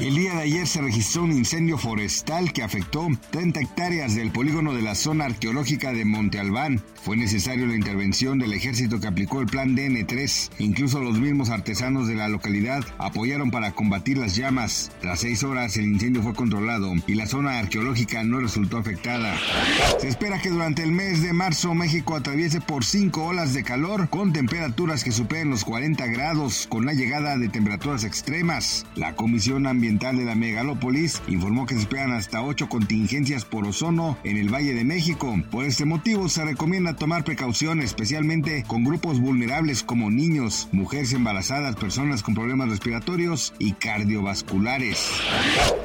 El día de ayer se registró un incendio forestal que afectó 30 hectáreas del polígono de la zona arqueológica de Monte Albán. Fue necesario la intervención del ejército que aplicó el plan DN3. Incluso los mismos artesanos de la localidad apoyaron para combatir las llamas. Tras seis horas el incendio fue controlado y la zona arqueológica no resultó afectada. Se espera que durante el mes de marzo México atraviese por cinco olas de calor con temperaturas que superen los 40 grados con la llegada de temperaturas extremas. La Comisión Ambiental de la megalópolis informó que se esperan hasta ocho contingencias por ozono en el Valle de México. Por este motivo se recomienda tomar precauciones, especialmente con grupos vulnerables como niños, mujeres embarazadas, personas con problemas respiratorios y cardiovasculares.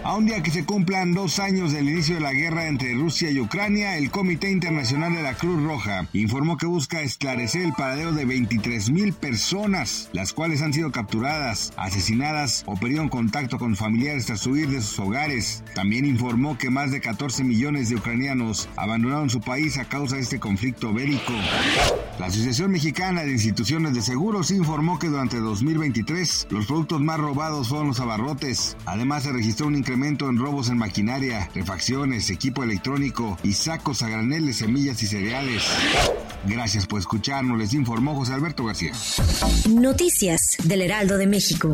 A un día que se cumplan dos años del inicio de la guerra entre Rusia y Ucrania, el Comité Internacional de la Cruz Roja informó que busca esclarecer el paradero de 23 mil personas, las cuales han sido capturadas, asesinadas o perdieron contacto con familiares familiares tras huir de sus hogares. También informó que más de 14 millones de ucranianos abandonaron su país a causa de este conflicto bélico. La Asociación Mexicana de Instituciones de Seguros informó que durante 2023 los productos más robados fueron los abarrotes. Además se registró un incremento en robos en maquinaria, refacciones, equipo electrónico y sacos a granel de semillas y cereales. Gracias por escucharnos, les informó José Alberto García. Noticias del Heraldo de México.